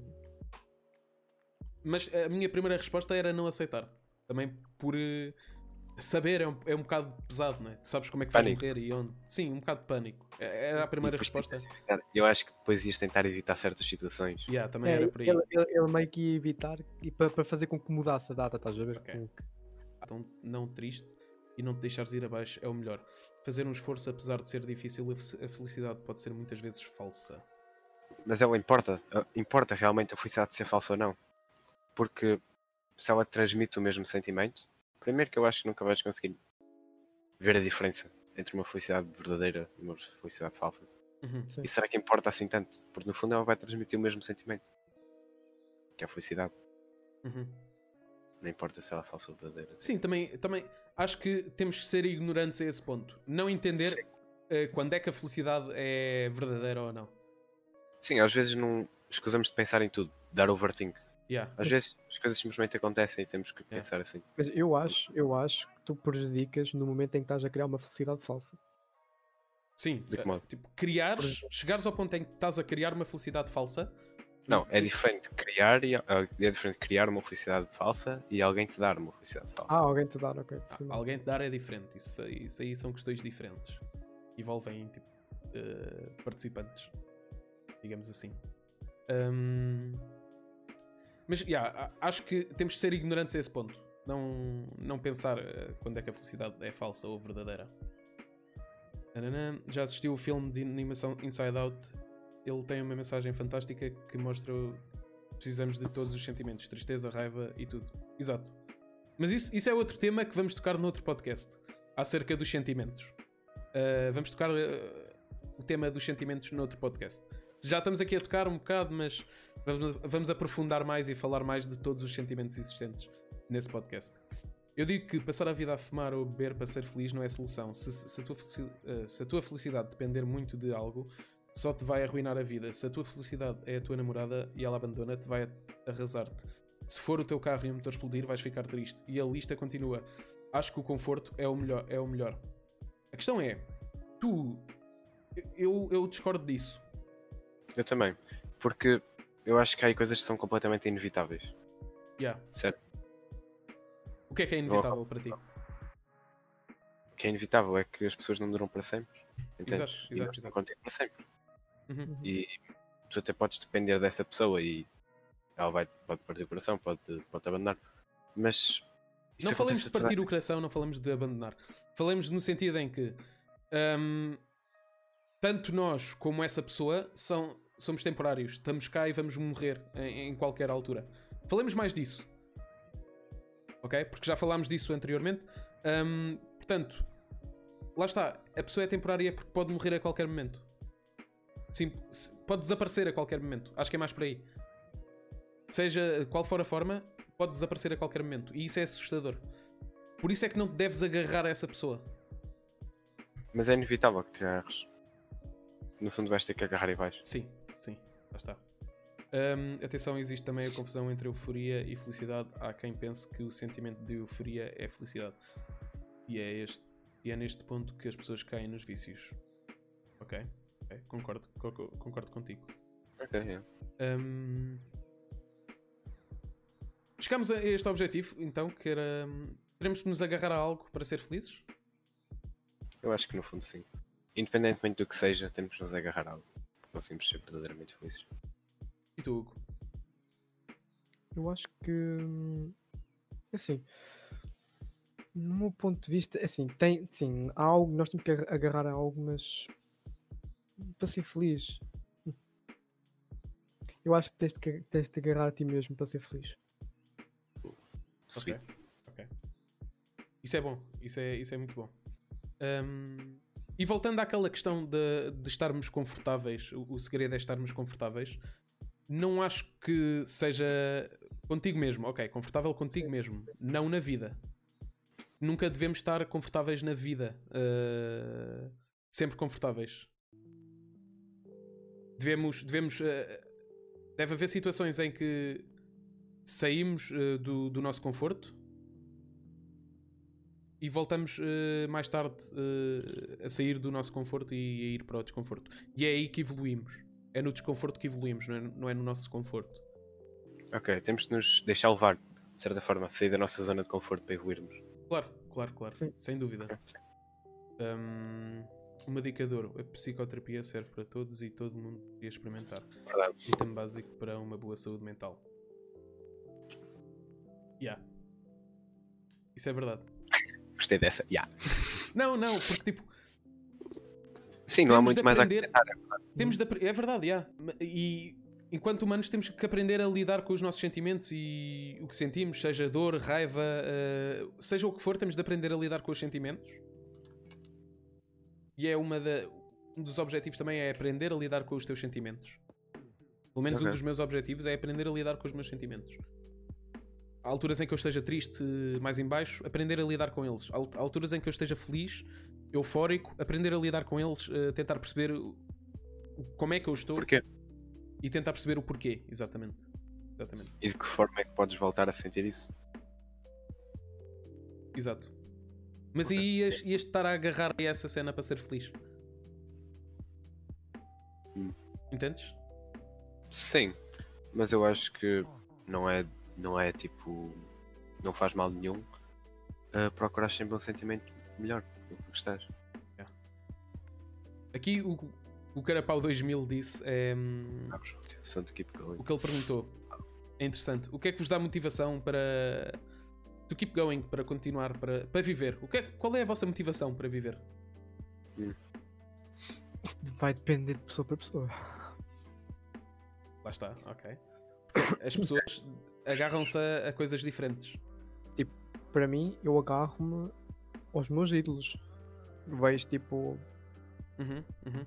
Mas a minha primeira resposta era não aceitar. Também por eh, saber é um, é um bocado pesado, não é? Sabes como é que vais morrer e onde. Sim, um bocado de pânico. É- Era a primeira E resposta. Eu acho que depois ias tentar evitar certas situações. Yeah, também É, era por aí. ele, ele, ele meio que ia evitar e para, fazer com que mudasse a data, estás a ver? Ok. Com que- Então, não triste e não te deixares ir abaixo é o melhor. Fazer um esforço, apesar de ser difícil, a fe- a felicidade pode ser muitas vezes falsa. Mas ela importa. Ah, Importa realmente a felicidade ser falsa ou não. Porque se ela transmite o mesmo sentimento, primeiro que eu acho que nunca vais conseguir ver a diferença entre uma felicidade verdadeira e uma felicidade falsa. Uhum. E será que importa assim tanto? Porque no fundo ela vai transmitir o mesmo sentimento. Que é a felicidade. Uhum. Não importa se ela é falsa ou verdadeira. Sim, também, também acho que temos que ser ignorantes a esse ponto. Não entender eh, quando é que a felicidade é verdadeira ou não. Sim, às vezes não escusamos de pensar em tudo, dar overthink. Yeah. Às vezes as coisas simplesmente acontecem e temos que É. pensar assim. Mas eu acho, eu acho que tu prejudicas no momento em que estás a criar uma felicidade falsa. Sim, De que eh, modo? tipo, criares, chegares ao ponto em que estás a criar uma felicidade falsa. Não, é diferente criar e, ah, é diferente criar uma felicidade falsa e alguém te dar uma felicidade falsa. Ah, alguém te dar, ok. Ah, alguém te dar é diferente. Isso, isso aí são questões diferentes. Envolvem tipo, eh, participantes, digamos assim. Ahm, Mas yeah, acho que temos de ser ignorantes a esse ponto. Não, não pensar eh, quando é que a felicidade é falsa ou verdadeira. Já assistiu o filme de animação Inside Out? Ele tem uma mensagem fantástica que mostra o- precisamos de todos os sentimentos, tristeza, raiva e tudo. Exato. Mas isso, isso é outro tema que vamos tocar no outro podcast acerca dos sentimentos. Uh, vamos tocar uh, o tema dos sentimentos no outro podcast. Já estamos aqui a tocar um bocado, mas vamos, aprofundar mais e falar mais de todos os sentimentos existentes nesse podcast. Eu digo que passar a vida a fumar ou beber para ser feliz não é solução. Se, se a, tua uh, se a tua felicidade depender muito de algo, só te vai arruinar a vida. Se a tua felicidade é a tua namorada e ela abandona-te, vai arrasar-te. Se for o teu carro e o motor explodir, vais ficar triste. E a lista continua. Acho que o conforto é o melhor. É o melhor. A questão é, tu, eu, eu discordo disso. Eu também. Porque eu acho que há aí coisas que são completamente inevitáveis. Yeah. Certo? O que é que é inevitável para ti? que é inevitável é que as pessoas não duram para sempre. Entendes? Exato, E exato, exato. contigo para sempre. Uhum. E tu até podes depender dessa pessoa e ela vai, pode partir o coração, pode, pode abandonar. Mas. Não falamos de partir o coração, não falamos de abandonar. Falamos no sentido em que hum, tanto nós como essa pessoa são, somos temporários. Estamos cá e vamos morrer em, em qualquer altura. Falemos mais disso. Ok? Porque já falámos disso anteriormente. Hum, portanto, lá está. A pessoa é temporária porque pode morrer a qualquer momento. Sim, pode desaparecer a qualquer momento. Acho que é mais por aí. Seja qual for a forma, pode desaparecer a qualquer momento. E isso é assustador. Por isso é que não te deves agarrar a essa pessoa. Mas é inevitável que te agarres. No fundo vais ter que agarrar e vais. Sim, lá está. Hum, atenção, existe também a confusão entre euforia e felicidade. Há quem pense que o sentimento de euforia é felicidade. E é, este, e é neste ponto que as pessoas caem nos vícios. Ok? ok, Concordo, co- co- concordo contigo. Ok. Hum, Chegamos a este objetivo, então, que era. hum, Teremos que nos agarrar a algo para ser felizes? Eu acho que no fundo sim. Independentemente do que seja, temos que nos agarrar a algo. Conseguimos ser verdadeiramente felizes. E tu, Hugo? Eu acho que hum, assim, no meu ponto de vista, assim, tem sim, há algo, nós temos que aga- agarrar a algo, mas para ser feliz. Eu acho que tens de, tens de agarrar a ti mesmo para ser feliz. Sweet. Ok. Isso é bom, isso é, isso é muito bom. Hum, e voltando àquela questão de, de estarmos confortáveis, o, o segredo é estarmos confortáveis. Não acho que seja contigo mesmo, ok, confortável contigo mesmo, não na vida. Nunca devemos estar confortáveis na vida, uh, sempre confortáveis. Devemos, devemos, uh, deve haver situações em que saímos uh, do, do nosso conforto e voltamos uh, mais tarde uh, a sair do nosso conforto e a ir para o desconforto. E é aí que evoluímos. É no desconforto que evoluímos, não é, não é no nosso conforto. Ok, temos de nos deixar levar, de certa forma, sair da nossa zona de conforto para evoluirmos. Claro, claro, claro. Sim. Sem dúvida. Um, de ouro: a psicoterapia serve para todos e todo mundo podia experimentar. Verdade. Item básico para uma boa saúde mental. Yeah. Isso é verdade. Gostei dessa. Yeah. Não, não, porque tipo, Sim, não há muito de mais a aprender- acrescentar. Temos de é verdade, yeah. e enquanto humanos temos que aprender a lidar com os nossos sentimentos e o que sentimos, seja dor, raiva, eh, seja o que for, temos de aprender a lidar com os sentimentos. E é uma da, um dos objetivos também é aprender a lidar com os teus sentimentos. Pelo menos um Ok. dos meus objetivos é aprender a lidar com os meus sentimentos. Há alturas em que eu esteja triste, mais em baixo, aprender a lidar com eles. Há al- alturas em que eu esteja feliz, eufórico, aprender a lidar com eles, eh, tentar perceber como é que eu estou Porquê? e tentar perceber o porquê, exatamente. Exatamente. E de que forma é que podes voltar a sentir isso? Exato. Mas Ok. aí ias, ias estar a agarrar a essa cena para ser feliz. Hum. Entendes? Sim, mas eu acho que não é, não é tipo. Não faz mal nenhum uh, procurar sempre um sentimento melhor do que estás. Aqui o, o Carapau 2000 disse é, hum, Sabes? Santo keep going. o que ele perguntou. É interessante. O que é que vos dá motivação para. To keep going, para continuar, para, para viver? O que é- qual é a vossa motivação para viver? Isso vai depender de pessoa para pessoa. Lá está, ok. As pessoas agarram-se a, a coisas diferentes. Para mim, eu agarro-me aos meus ídolos. Vejo tipo Uhum, uhum.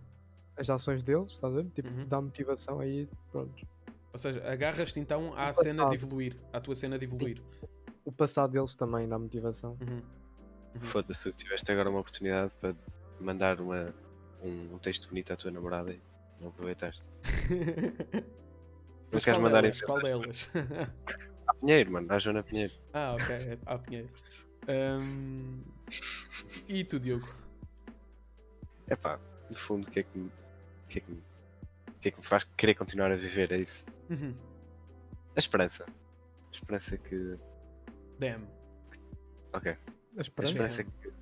as ações deles, estás a ver? Tipo, Uhum. dá motivação aí, pronto. Ou seja, agarras-te então à O cena de passado. evoluir, à tua cena de evoluir. O passado deles também dá motivação. Uhum. Uhum. Foda-se, tiveste agora uma oportunidade para mandar uma, um, um texto bonito à tua namorada e não aproveitaste. Não Mas queres qual mandar delas? em Qual delas? a Pinheiro, mano, à Joana Pinheiro. ah, ok, é à Pinheiro. Ahm, E tu, Diogo? Epá, no fundo, o que é que me, o que é que me, que é que me faz querer continuar a viver? É isso. Uhum. A esperança. A esperança que. Damn. Ok. A A esperança. esperança que.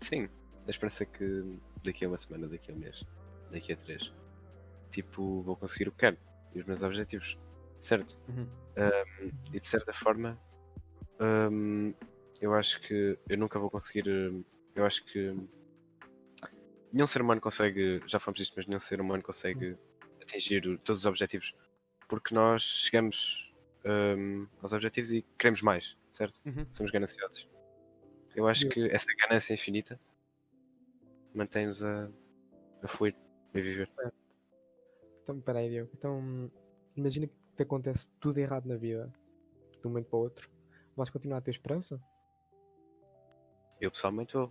sim, a esperança que daqui a uma semana, daqui a um mês, daqui a três, tipo, vou conseguir o que quero e os meus objetivos, certo? Uhum. Um, e de certa forma, um, eu acho que eu nunca vou conseguir. Eu acho que nenhum ser humano consegue, já falamos disto, mas nenhum ser humano consegue atingir o- todos os objetivos porque nós chegamos um, aos objetivos e queremos mais, certo? Uhum. Somos gananciosos. Eu acho Eu- que essa ganância infinita mantém-nos a, a fluir, a viver. Então, peraí, Diogo. Então, imagina que te acontece tudo errado na vida, de um momento para o outro. Vais continuar a ter esperança? Eu pessoalmente vou,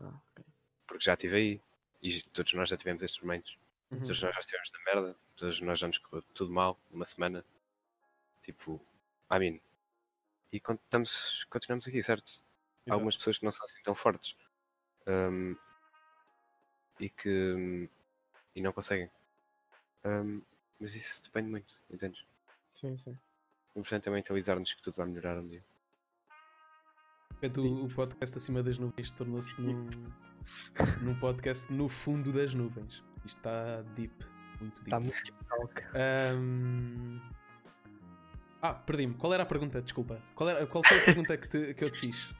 Ah, ok. porque já estive aí e todos nós já tivemos estes momentos. Uhum. Todos nós já estivemos na merda, todos nós já nos correu tudo mal numa semana. Tipo, I mean. E estamos, continuamos aqui, certo? Há algumas pessoas que não são assim tão fortes um, e que um, e não conseguem. Um, mas isso depende muito, entendes? Sim, sim. O importante é mentalizar-nos que tudo vai melhorar um dia. Portanto, o, podcast acima das nuvens tornou-se num, num podcast no fundo das nuvens. Isto está deep, muito deep. Está muito deep talk. Ahm, Ah, perdi-me. Qual era a pergunta? Desculpa. Qual, era, qual foi a pergunta que, te- que eu te fiz?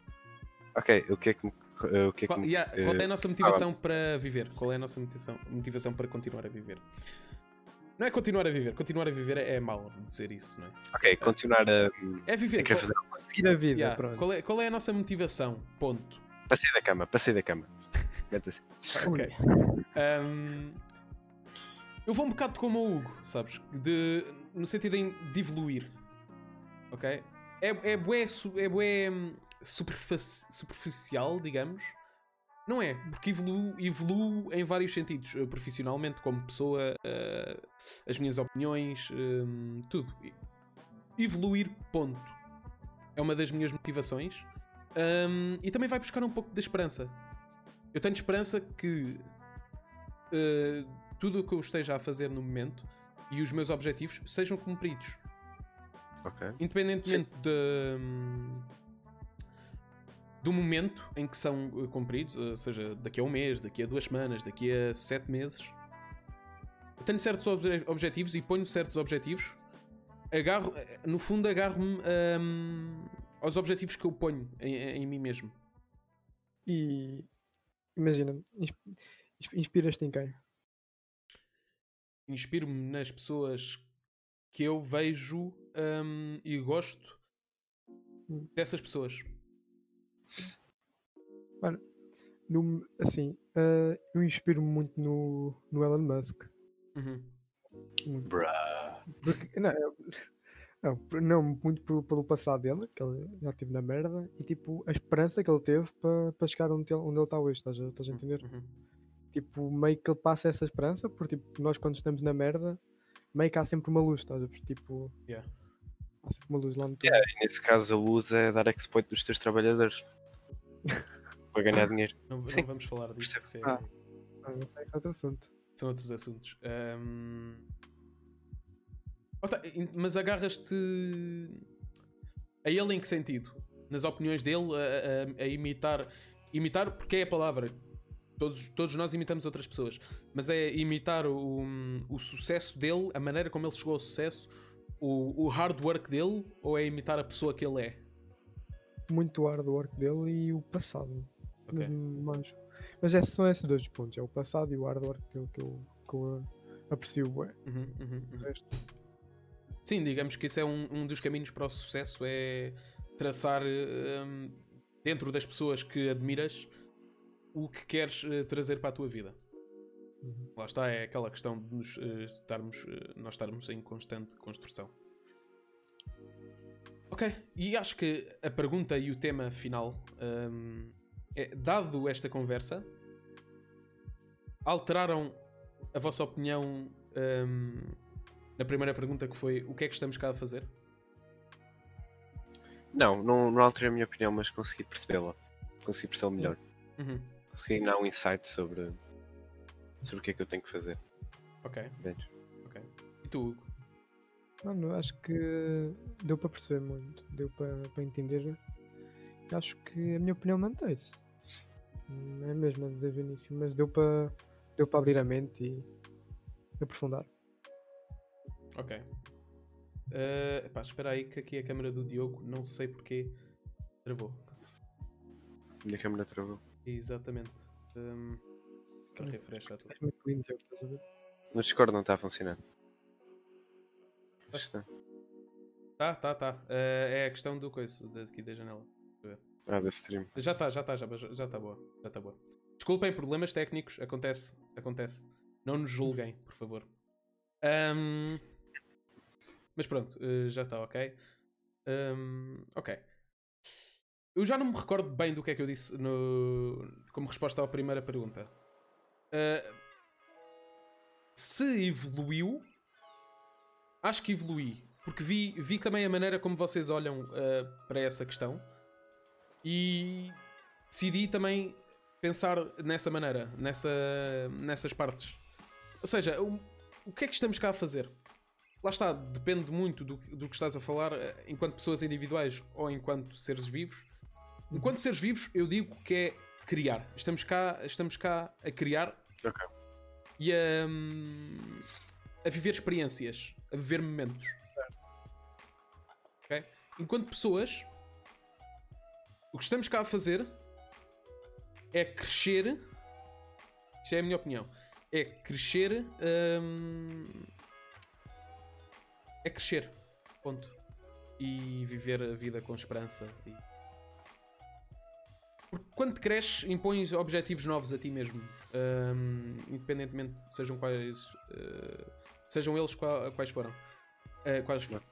Ok, o que é que me. eh, o que é que Qual, me- yeah, qual é eh, a nossa motivação para viver? Qual é a nossa motivação, motivação para continuar a viver? Não é continuar a viver, continuar a viver é, é mau dizer isso, não é? ok, continuar a. É viver. É que é qual, fazer. Seguir a vida, yeah, pronto. qual é, qual é a nossa motivação? Ponto. Passei da cama, passei da cama. Assim. Ok. Ahm, eu vou um bocado como o Hugo, sabes? De, no sentido em- de evoluir. Ok? É, é bué, é bué hum, superfaci- superficial, digamos. Não é? Porque evoluo, evoluo em vários sentidos. eh, Profissionalmente, como pessoa, eh, as minhas opiniões, hum, tudo. E- Evoluir, ponto. É uma das minhas motivações. Hum, e também vai buscar um pouco de esperança. Eu tenho esperança que eh, tudo o que eu esteja a fazer no momento e os meus objetivos sejam cumpridos. Ok. Independentemente de, hum, do momento em que são eh, cumpridos, ou seja, daqui a um mês, daqui a duas semanas, daqui a sete meses, eu tenho certos obje- objetivos e ponho certos objetivos. Agarro, eh, no fundo, agarro-me hum, aos objetivos que eu ponho em, em mim mesmo. E imagina, ins- ins- inspiras-te em quem? inspiro-me nas pessoas que eu vejo hum, e gosto Hum. dessas pessoas. No, assim, eh, eu inspiro-me muito no, no Elon Musk. Uhum. Muito. Bruh. Porque, não, eu- não, não, muito pelo, pelo passado dele, que ele já esteve na merda, e tipo, a esperança que ele teve para para chegar onde ele, onde ele está hoje, estás a, estás a entender? Uhum. Tipo, meio que ele passa essa esperança, porque tipo, nós quando estamos na merda, meio que há sempre uma luz, estás a ver? Tipo, Yeah. há sempre uma luz lá no topo. Yeah, e nesse caso a luz é dar exploit dos teus trabalhadores para ganhar dinheiro. Não, não vamos falar disso, é- Ah. Ah, é outro assunto. são outros assuntos. Hum, oh, tá, mas agarras-te a ele em que sentido? Nas opiniões dele, a, a- a imitar. Imitar, porque é a palavra. Todos, todos nós imitamos outras pessoas, mas é imitar o, o sucesso dele, a maneira como ele chegou ao sucesso, o, o hard work dele, ou é imitar a pessoa que ele é? Muito o hard work dele e o passado. Ok. Mesmo mais. Mas esses são esses dois pontos, é o passado e o hard work dele que eu, que eu uh, aprecio. Uhum, uhum, O uhum. resto, Sim, digamos que isso é um, um dos caminhos para o sucesso, é traçar hum, dentro das pessoas que admiras o que queres eh, trazer para a tua vida. Uhum. Lá está, é aquela questão de nos, eh, estarmos, eh, nós estarmos em constante construção. Ok, e acho que a pergunta e o tema final hum, é, dado esta conversa, alteraram a vossa opinião hum, na primeira pergunta que foi o que é que estamos cá a fazer? Não, não, não alterei a minha opinião, mas consegui percebê-la. Consegui perceber melhor. Uhum. Consegui dar um insight sobre, sobre o que é que eu tenho que fazer. Ok, Entendes? ok. E tu, Hugo? Mano, acho que deu para perceber muito, deu para, para entender. Acho que a minha opinião mantém-se. Não é mesmo desde o início, mas deu para deu para abrir a mente e aprofundar. Ok. Uh, epá, espera aí que aqui a câmera do Diogo, não sei porque travou. Minha câmera travou. Exatamente. Um, para refresh já muito lindo, Diogo, estás a ver? No Discord não está a funcionar. Está. Tá, tá, tá. Uh, é a questão do coisa daqui da janela. Ah, da stream. Já está, já está, já já tá boa. Já está boa. Desculpem problemas técnicos, acontece, acontece. Não nos julguem, por favor. Um, mas pronto, uh, já está, ok. Um, ok. Eu já não me recordo bem do que é que eu disse no, como resposta à primeira pergunta. Uh, se evoluiu, acho que evolui. Porque vi, vi também a maneira como vocês olham uh, para essa questão e decidi também pensar nessa maneira, nessa, nessas partes. Ou seja, o, o que é que estamos cá a fazer? Lá está, depende muito do, do que estás a falar, eh, enquanto pessoas individuais ou enquanto seres vivos. Enquanto seres vivos, eu digo que é criar. Estamos cá, estamos cá a criar Ok. e a, hum, a viver experiências, a viver momentos. Ok? Enquanto pessoas, o que estamos cá a fazer é crescer. Isto é a minha opinião. É crescer. hum, é crescer. Ponto. E viver a vida com esperança. E... Porque quando cresces, impões objetivos novos a ti mesmo. Hum, independentemente de sejam quais. eh, sejam eles qua- quais foram. Eh, quais foram.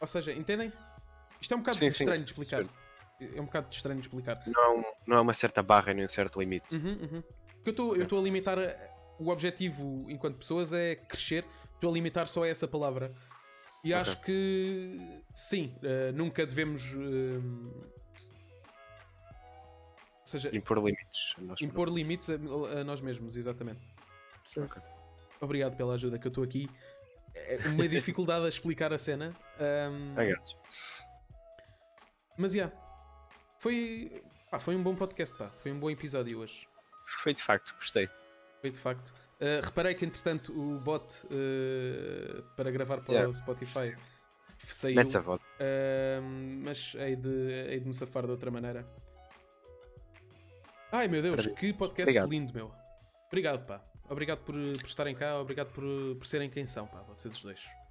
Ou seja, entendem? Isto é um bocado Sim, sim, estranho de explicar. É um bocado estranho de explicar. Não, há não há uma certa barra nem um certo limite. Uhum, uhum. Eu estou- eu estou a limitar. O objetivo enquanto pessoas é crescer. Estou a limitar só a essa palavra. E Ok. acho que sim, eh, nunca devemos. ou seja, Impor limites. a nós impor limites a, a nós mesmos, exatamente. Certo. Obrigado pela ajuda que eu estou aqui. É uma dificuldade a explicar a cena. Ahm, próprios. mas já. Foi, pá, foi um bom podcast, pá. Foi um bom episódio hoje. Foi de facto, gostei. Foi de facto. Uh, reparei que entretanto o bot uh, para gravar para Yeah. o Spotify saiu. Metes a voz. Uh, mas hei de, hei de me safar de outra maneira. Ai meu Deus, que podcast Obrigado. lindo, meu. Obrigado, pá. Obrigado por, por estarem cá, obrigado por, por serem quem são, pá, vocês os dois.